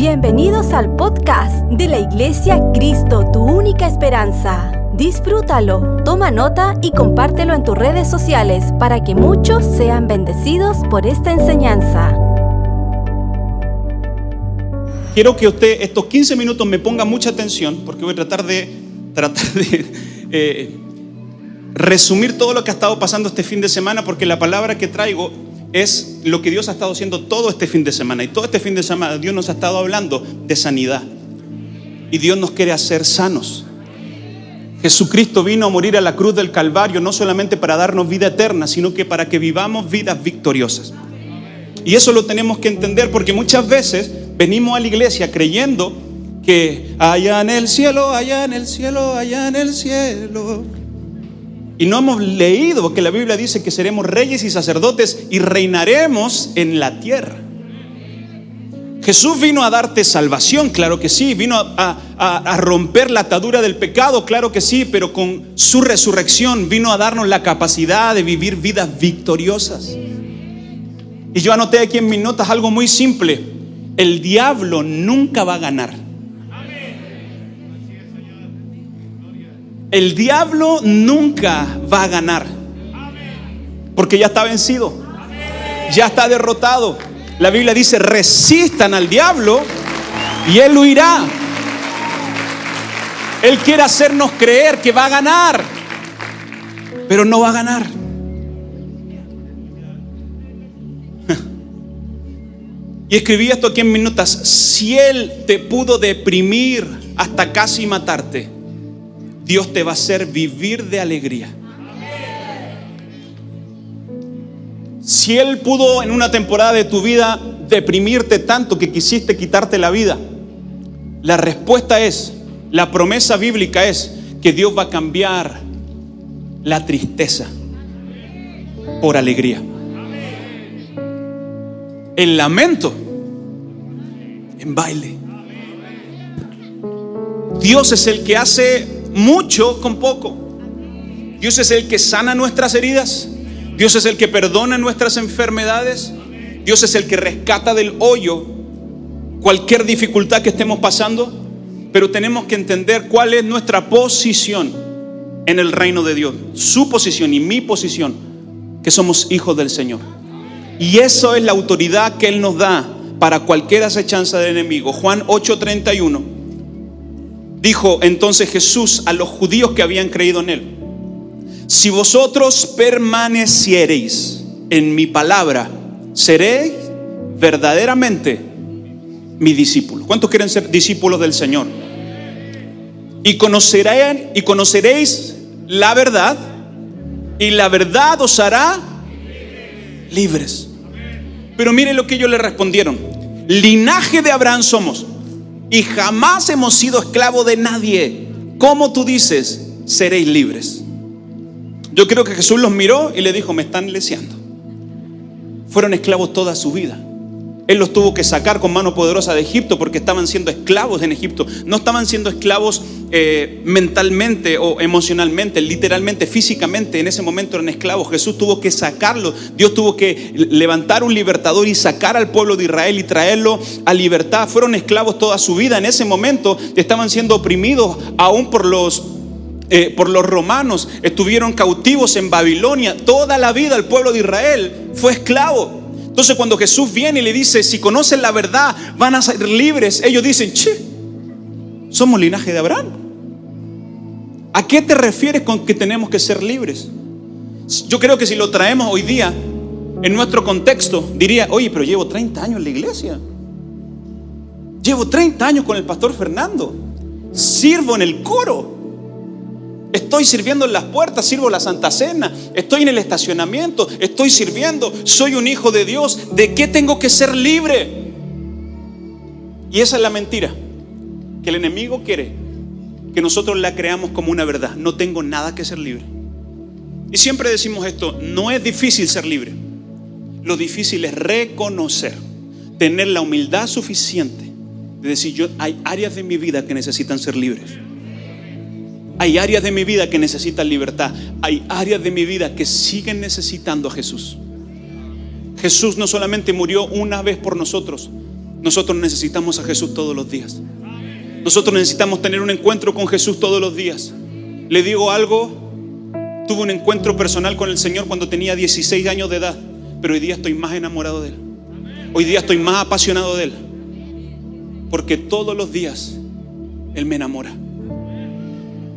Bienvenidos al podcast de la Iglesia Cristo, tu única esperanza. Disfrútalo, toma nota y compártelo en tus redes sociales para que muchos sean bendecidos por esta enseñanza. Quiero que usted estos 15 minutos me ponga mucha atención porque voy a tratar de, tratar de eh, resumir todo lo que ha estado pasando este fin de semana porque la palabra que traigo es lo que Dios ha estado haciendo todo este fin de semana. Y todo este fin de semana Dios nos ha estado hablando de sanidad. Y Dios nos quiere hacer sanos. Jesucristo vino a morir a la cruz del Calvario no solamente para darnos vida eterna, sino que para que vivamos vidas victoriosas. Y eso lo tenemos que entender porque muchas veces venimos a la iglesia creyendo que allá en el cielo, allá en el cielo, allá en el cielo y no hemos leído que la Biblia dice que seremos reyes y sacerdotes y reinaremos en la tierra. Jesús vino a darte salvación, claro que sí, vino a, romper la atadura del pecado, claro que sí, pero con su resurrección vino a darnos la capacidad de vivir vidas victoriosas. Y yo anoté aquí en mis notas algo muy simple, el diablo nunca va a ganar. El diablo nunca va a ganar. Porque ya está vencido. Ya está derrotado. La Biblia dice, resistan al diablo y él huirá. Él quiere hacernos creer que va a ganar, pero no va a ganar. Y escribí esto aquí en minutos. Si él te pudo deprimir hasta casi matarte, Dios te va a hacer vivir de alegría. Si Él pudo en una temporada de tu vida deprimirte tanto que quisiste quitarte la vida, la respuesta es, la promesa bíblica es que Dios va a cambiar la tristeza por alegría. El lamento en baile. Dios es el que hace mucho con poco. Dios es el que sana nuestras heridas. Dios es el que perdona nuestras enfermedades. Dios es el que rescata del hoyo cualquier dificultad que estemos pasando. Pero tenemos que entender cuál es nuestra posición en el reino de Dios. Su posición y mi posición, que somos hijos del Señor. Y eso es la autoridad que Él nos da para cualquier acechanza del enemigo. Juan 8:31. Dijo entonces Jesús a los judíos que habían creído en él, si vosotros permaneciereis en mi palabra, seréis verdaderamente mi discípulo. ¿Cuántos quieren ser discípulos del Señor? Y conocerán y conoceréis la verdad y la verdad os hará libres. Pero miren lo que ellos le respondieron. Linaje de Abraham somos y jamás hemos sido esclavos de nadie. ¿Cómo tú dices, seréis libres? Yo creo que Jesús los miró y le dijo, me están leseando. Fueron esclavos toda su vida. Él los tuvo que sacar con mano poderosa de Egipto porque estaban siendo esclavos en Egipto. No estaban siendo esclavos eh, mentalmente o emocionalmente, literalmente, físicamente. En ese momento eran esclavos. Jesús tuvo que sacarlos. Dios tuvo que levantar un libertador y sacar al pueblo de Israel y traerlo a libertad. Fueron esclavos toda su vida. En ese momento estaban siendo oprimidos aún por los eh, por los romanos, estuvieron cautivos en Babilonia. Toda la vida el pueblo de Israel fue esclavo. Entonces cuando Jesús viene y le dice, si conocen la verdad, van a ser libres, ellos dicen, che, somos linaje de Abraham. ¿A qué te refieres con que tenemos que ser libres? Yo creo que si lo traemos hoy día en nuestro contexto, diría, oye, pero llevo 30 años en la iglesia. Llevo 30 años con el pastor Fernando. Sirvo en el coro. Estoy sirviendo en las puertas, sirvo la Santa Cena, estoy en el estacionamiento, estoy sirviendo, soy un hijo de Dios. ¿De qué tengo que ser libre? Y esa es la mentira, que el enemigo quiere que nosotros la creamos como una verdad. No tengo nada que ser libre. Y siempre decimos esto, no es difícil ser libre. Lo difícil es reconocer, tener la humildad suficiente de decir, yo hay áreas de mi vida que necesitan ser libres. Hay áreas de mi vida que necesitan libertad. Hay áreas de mi vida que siguen necesitando a Jesús. Jesús no solamente murió una vez por nosotros, Nosotros necesitamos a Jesús todos los días. Nosotros necesitamos tener un encuentro con Jesús todos los días. Le digo algo, tuve un encuentro personal con el Señor cuando tenía 16 años de edad, pero hoy día estoy más enamorado de Él. Hoy día estoy más apasionado de Él. Porque todos los días Él me enamora.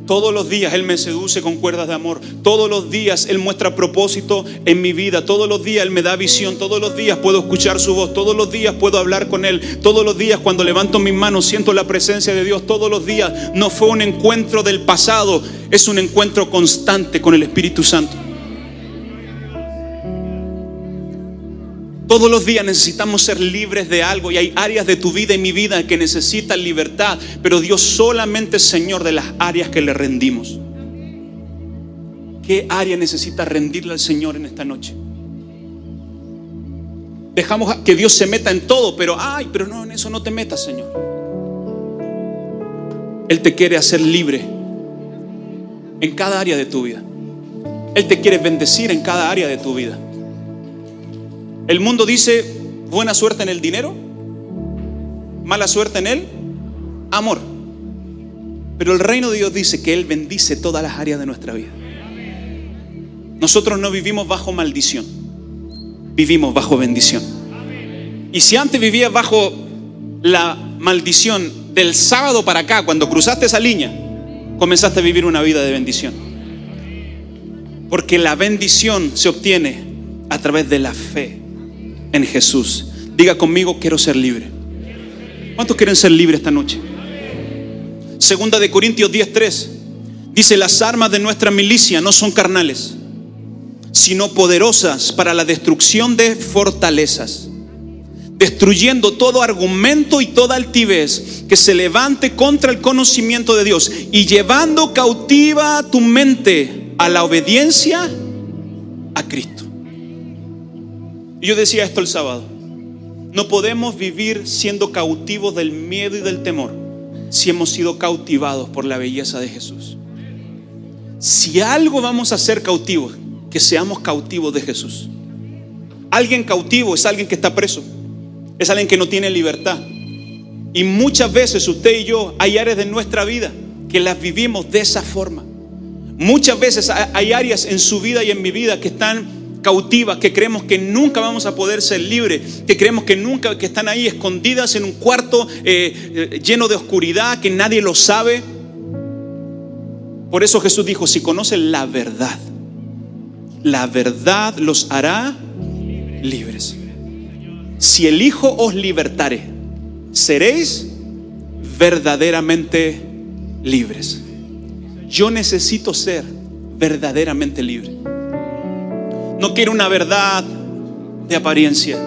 Todos los días Él me seduce con cuerdas de amor. Todos los días Él muestra propósito en mi vida. Todos los días Él me da visión. Todos los días puedo escuchar su voz. Todos los días puedo hablar con Él. Todos los días cuando levanto mis manos siento la presencia de Dios. Todos los días no fue un encuentro del pasado. Es un encuentro constante con el Espíritu Santo. Todos los días necesitamos ser libres de algo y hay áreas de tu vida y mi vida que necesitan libertad, pero Dios solamente es Señor de las áreas que le rendimos. ¿Qué área necesita rendirle al Señor en esta noche? Dejamos que Dios se meta en todo, pero ay, pero no, en eso no te metas, Señor. Él te quiere hacer libre en cada área de tu vida. Él te quiere bendecir en cada área de tu vida. El mundo dice buena suerte en el dinero, mala suerte en el amor. Pero el reino de Dios dice que Él bendice todas las áreas de nuestra vida. Nosotros no vivimos bajo maldición, vivimos bajo bendición. Y si antes vivías bajo la maldición del sábado para acá, cuando cruzaste esa línea, comenzaste a vivir una vida de bendición. Porque la bendición se obtiene a través de la fe en Jesús. Diga conmigo, quiero ser libre. ¿Cuántos quieren ser libres esta noche? Segunda de Corintios 10:3 dice, las armas de nuestra milicia no son carnales, sino poderosas para la destrucción de fortalezas, destruyendo todo argumento y toda altivez que se levante contra el conocimiento de Dios y llevando cautiva tu mente a la obediencia a Cristo. Y yo decía esto el sábado. No podemos vivir siendo cautivos del miedo y del temor si hemos sido cautivados por la belleza de Jesús. Si algo vamos a ser cautivos, que seamos cautivos de Jesús. Alguien cautivo es alguien que está preso, es alguien que no tiene libertad. Y muchas veces usted y yo hay áreas de nuestra vida que las vivimos de esa forma. Muchas veces hay áreas en su vida y en mi vida que están cautivas, que creemos que nunca vamos a poder ser libres, que creemos que nunca, que están ahí escondidas en un cuarto eh, eh, lleno de oscuridad, que nadie lo sabe. Por eso Jesús dijo, si conocen la verdad, la verdad los hará libres. Si el Hijo os libertare, seréis verdaderamente libres. Yo necesito ser verdaderamente libre. No quiero una verdad de apariencia.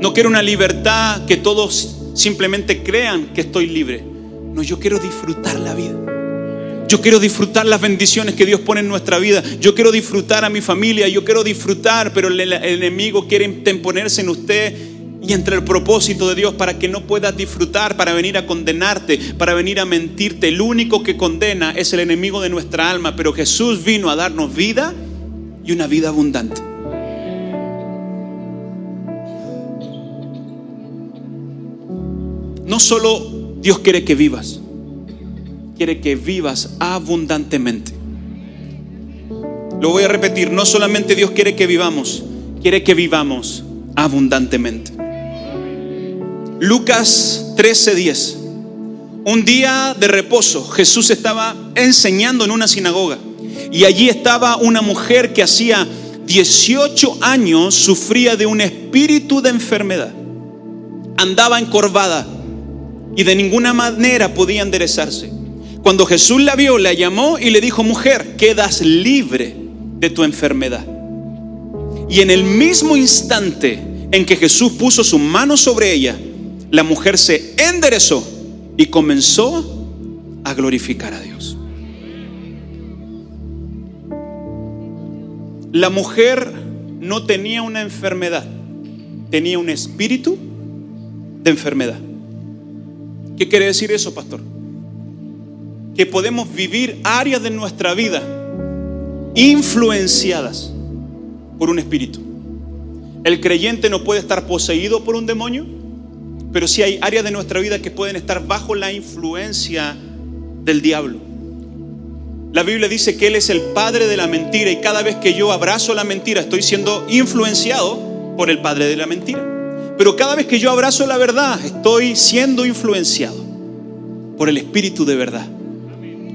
No quiero una libertad que todos simplemente crean que estoy libre. No, yo quiero disfrutar la vida. Yo quiero disfrutar las bendiciones que Dios pone en nuestra vida. Yo quiero disfrutar a mi familia. Yo quiero disfrutar, pero el, enemigo quiere imponerse en usted y entre el propósito de Dios para que no puedas disfrutar, para venir a condenarte, para venir a mentirte. El único que condena es el enemigo de nuestra alma, pero Jesús vino a darnos vida y una vida abundante. No solo Dios quiere que vivas, quiere que vivas abundantemente. Lo voy a repetir, no solamente Dios quiere que vivamos, quiere que vivamos abundantemente. Lucas 13:10. Un día de reposo, Jesús estaba enseñando en una sinagoga y allí estaba una mujer que hacía 18 años sufría de un espíritu de enfermedad. Andaba encorvada y de ninguna manera podía enderezarse. Cuando Jesús la vio, la llamó y le dijo, mujer, quedas libre de tu enfermedad. Y en el mismo instante en que Jesús puso su mano sobre ella, la mujer se enderezó y comenzó a glorificar a Dios. La mujer no tenía una enfermedad, tenía un espíritu de enfermedad. ¿Qué quiere decir eso, pastor? Que podemos vivir áreas de nuestra vida influenciadas por un espíritu. El creyente no puede estar poseído por un demonio, Pero sí hay áreas de nuestra vida que pueden estar bajo la influencia del diablo. La Biblia dice que Él es el padre de la mentira y cada vez que yo abrazo la mentira estoy siendo influenciado por el padre de la mentira. Pero cada vez que yo abrazo la verdad estoy siendo influenciado por el Espíritu de verdad,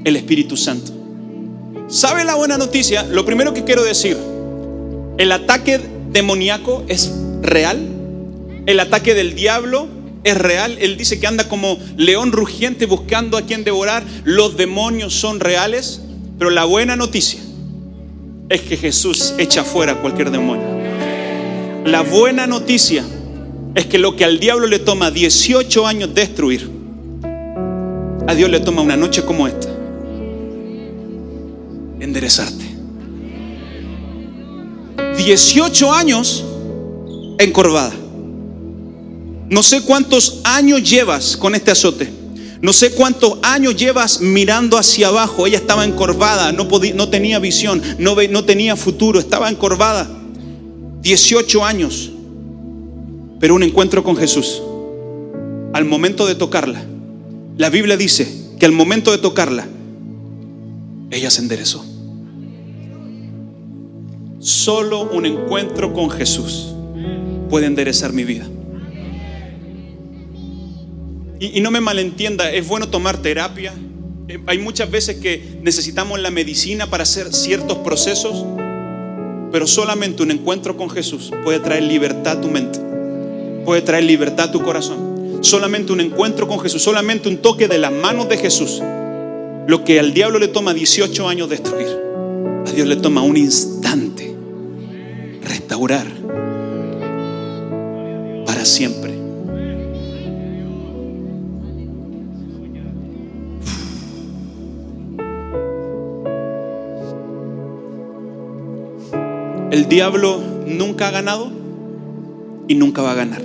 el Espíritu Santo. ¿Sabe la buena noticia? Lo primero que quiero decir, el ataque demoníaco es real, el ataque del diablo es real. Él dice que anda como león rugiente buscando a quien devorar. Los demonios son reales. Pero la buena noticia es que Jesús echa fuera cualquier demonio. La buena noticia es que lo que al diablo le toma 18 años destruir, a Dios le toma una noche como esta. Enderezarte. 18 años encorvada. No sé cuántos años llevas con este azote. No sé cuántos años llevas mirando hacia abajo. Ella estaba encorvada, no, tenía visión, no, no tenía futuro, estaba encorvada. 18 años. Pero un encuentro con Jesús. Al momento de tocarla, la Biblia dice que al momento de tocarla, ella se enderezó. Solo un encuentro con Jesús puede enderezar mi vida. Y, no me malentienda, es bueno tomar terapia. Eh, hay muchas veces que necesitamos la medicina para hacer ciertos procesos, pero solamente un encuentro con Jesús puede traer libertad a tu mente, puede traer libertad a tu corazón. Solamente un encuentro con Jesús, solamente un toque de las manos de Jesús. Lo que al diablo le toma 18 años destruir, a Dios le toma un instante restaurar para siempre. El diablo nunca ha ganado y nunca va a ganar.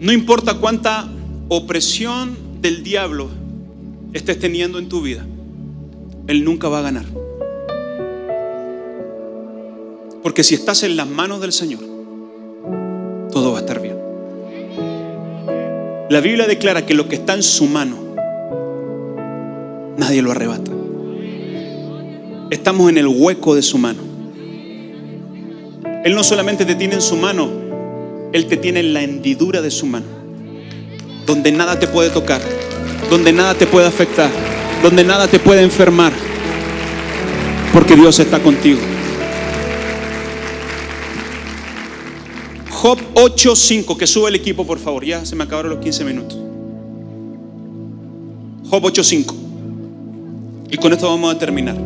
No importa cuánta opresión del diablo estés teniendo en tu vida, él nunca va a ganar. Porque si estás en las manos del Señor, todo va a estar bien. La Biblia declara que lo que está en su mano nadie lo arrebata. Estamos en el hueco de su mano. Él no solamente te tiene en su mano, Él te tiene en la hendidura de su mano, donde nada te puede tocar, donde nada te puede afectar, donde nada te puede enfermar, porque Dios está contigo. Job 8:5, que sube el equipo por favor, ya se me acabaron los 15 minutos. Job 8:5. Y con esto vamos a terminar.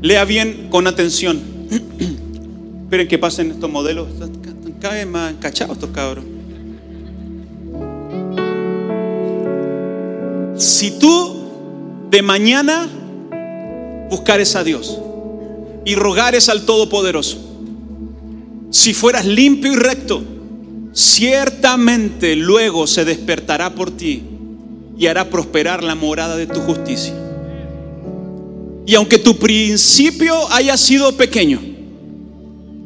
Lea bien con atención. Esperen que pasen estos modelos. Están cada más cachados estos cabros. Si tú de mañana buscares a Dios y rogares al Todopoderoso, si fueras limpio y recto, ciertamente luego se despertará por ti y hará prosperar la morada de tu justicia. Y aunque tu principio haya sido pequeño,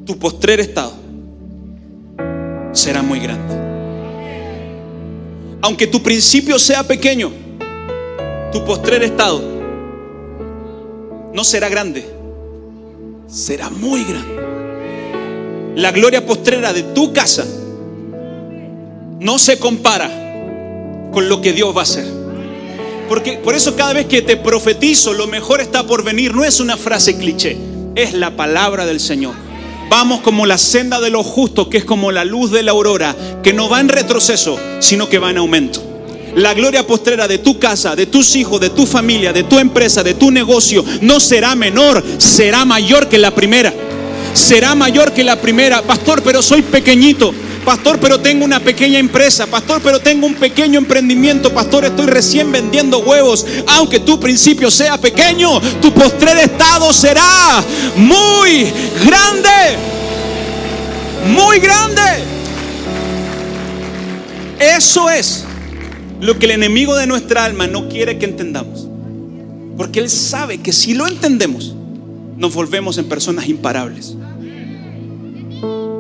tu postrer estado será muy grande. Aunque tu principio sea pequeño, tu postrer estado no será grande, será muy grande. La gloria postrera de tu casa no se compara con lo que Dios va a hacer. Porque por eso cada vez que te profetizo, lo mejor está por venir, no es una frase cliché, es la palabra del Señor. Vamos como la senda de los justos, que es como la luz de la aurora, que no va en retroceso, sino que va en aumento. La gloria postrera de tu casa, de tus hijos, de tu familia, de tu empresa, de tu negocio, no será menor, será mayor que la primera. Será mayor que la primera. Pastor, pero soy pequeñito. Pastor, pero tengo una pequeña empresa. Pastor, pero tengo un pequeño emprendimiento. Pastor, estoy recién vendiendo huevos. Aunque tu principio sea pequeño, tu postrer estado será muy grande. Muy grande. Eso es lo que el enemigo de nuestra alma no quiere que entendamos. Porque él sabe que si lo entendemos, nos volvemos en personas imparables.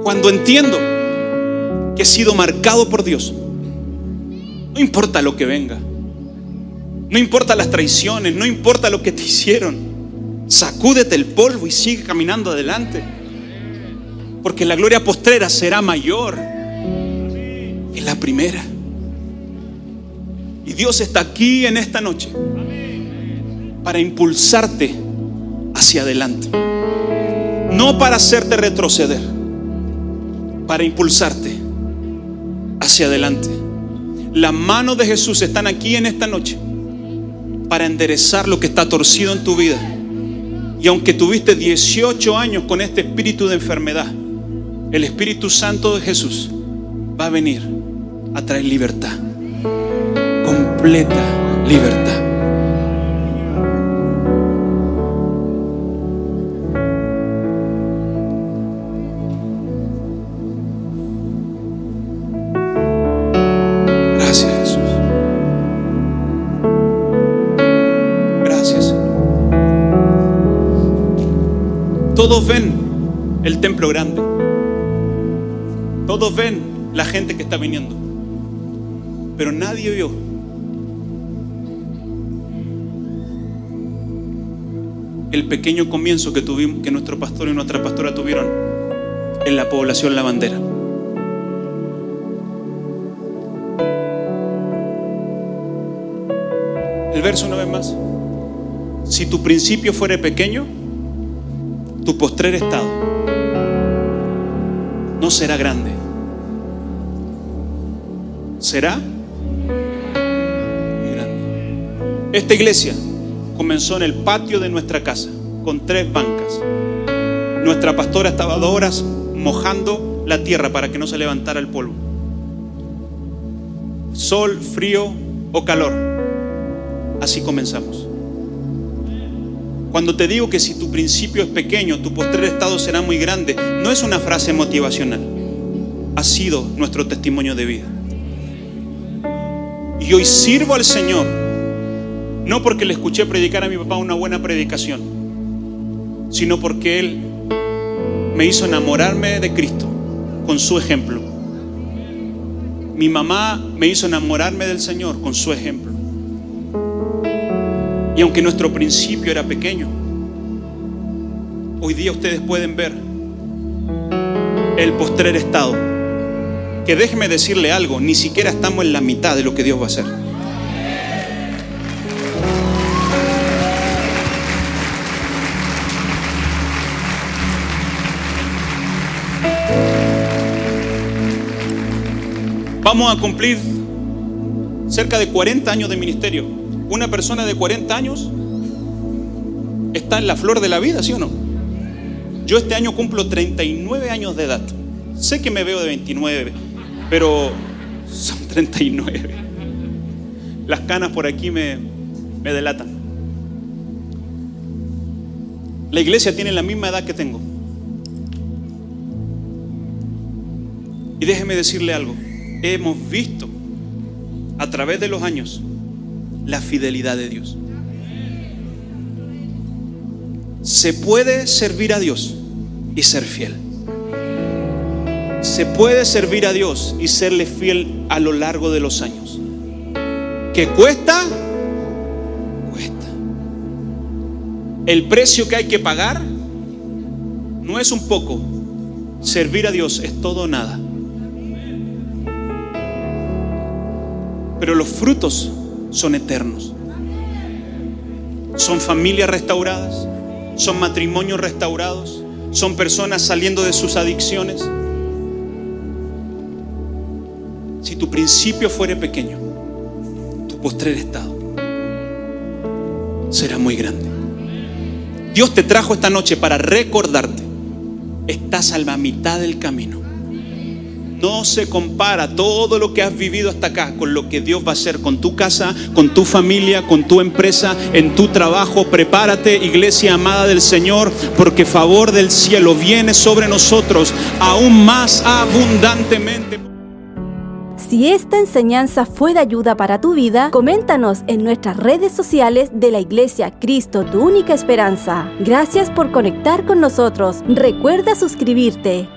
Cuando entiendo que he sido marcado por Dios, no importa lo que venga, no importa las traiciones, no importa lo que te hicieron, sacúdete el polvo y sigue caminando adelante, porque la gloria postrera será mayor que la primera. Y Dios está aquí en esta noche para impulsarte hacia adelante. No para hacerte retroceder, para impulsarte hacia adelante. Las manos de Jesús están aquí en esta noche para enderezar lo que está torcido en tu vida. Y aunque tuviste 18 años con este espíritu de enfermedad, el Espíritu Santo de Jesús va a venir a traer libertad, completa libertad. El pequeño comienzo que tuvimos, que nuestro pastor y nuestra pastora tuvieron en la población lavandera. El verso una vez más. Si tu principio fuere pequeño, tu postrer estado no será grande. Será grande. Esta iglesia comenzó en el patio de nuestra casa con tres bancas. Nuestra pastora estaba dos horas mojando la tierra para que no se levantara el polvo. Sol, frío o calor. Así comenzamos. Cuando te digo que si tu principio es pequeño, tu postrer estado será muy grande, no es una frase motivacional. Ha sido nuestro testimonio de vida. Y hoy sirvo al Señor, no porque le escuché predicar a mi papá una buena predicación, sino porque Él me hizo enamorarme de Cristo con su ejemplo. Mi mamá me hizo enamorarme del Señor con su ejemplo. Y aunque nuestro principio era pequeño, hoy día ustedes pueden ver el postrer estado. Que déjeme decirle algo, ni siquiera estamos en la mitad de lo que Dios va a hacer. Vamos a cumplir cerca de 40 años de ministerio. Una persona de 40 años está en la flor de la vida, ¿sí o no? Yo este año cumplo 39 años de edad. Sé que me veo de 29, pero son 39. Las canas por aquí me, me delatan. La iglesia tiene la misma edad que tengo. Y déjeme decirle algo. Hemos visto a través de los años la fidelidad de Dios. Se puede servir a Dios y ser fiel. Se puede servir a Dios y serle fiel a lo largo de los años. ¿Qué cuesta? Cuesta. El precio que hay que pagar no es un poco. Servir a Dios es todo o nada. Pero los frutos son eternos. Son familias restauradas, son matrimonios restaurados, son personas saliendo de sus adicciones. Si tu principio fuere pequeño, tu postrer estado será muy grande. Dios te trajo esta noche para recordarte, estás a la mitad del camino. No se compara todo lo que has vivido hasta acá con lo que Dios va a hacer con tu casa, con tu familia, con tu empresa, en tu trabajo. Prepárate, iglesia amada del Señor, porque favor del cielo viene sobre nosotros aún más abundantemente. Si esta enseñanza fue de ayuda para tu vida, coméntanos en nuestras redes sociales de la Iglesia Cristo, tu única esperanza. Gracias por conectar con nosotros. Recuerda suscribirte.